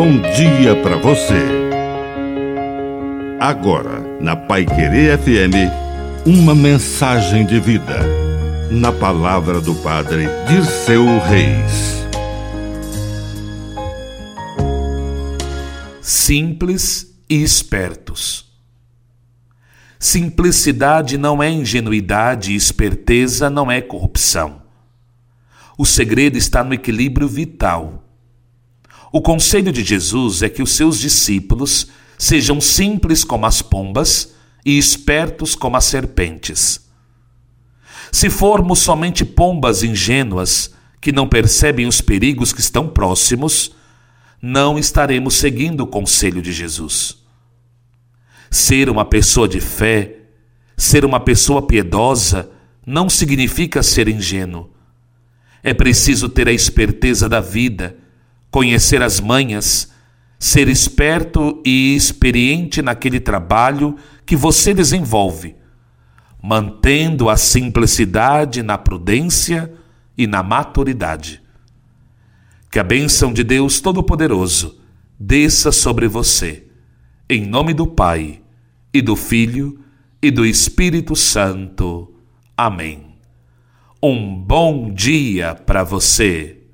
bom dia para você. Agora, na Pai Querer FM, uma mensagem de vida. Na palavra do Padre de seu Reis. Simples e espertos. Simplicidade não é ingenuidade e esperteza não é corrupção. O segredo está no equilíbrio vital. O conselho de Jesus é que os seus discípulos sejam simples como as pombas e espertos como as serpentes. Se formos somente pombas ingênuas que não percebem os perigos que estão próximos, não estaremos seguindo o conselho de Jesus. Ser uma pessoa de fé, ser uma pessoa piedosa, não significa ser ingênuo. É preciso ter a esperteza da vida conhecer as manhas, ser esperto e experiente naquele trabalho que você desenvolve, mantendo a simplicidade na prudência e na maturidade. Que a bênção de Deus Todo-Poderoso desça sobre você, em nome do Pai, e do Filho, e do Espírito Santo. Amém. Um bom dia para você.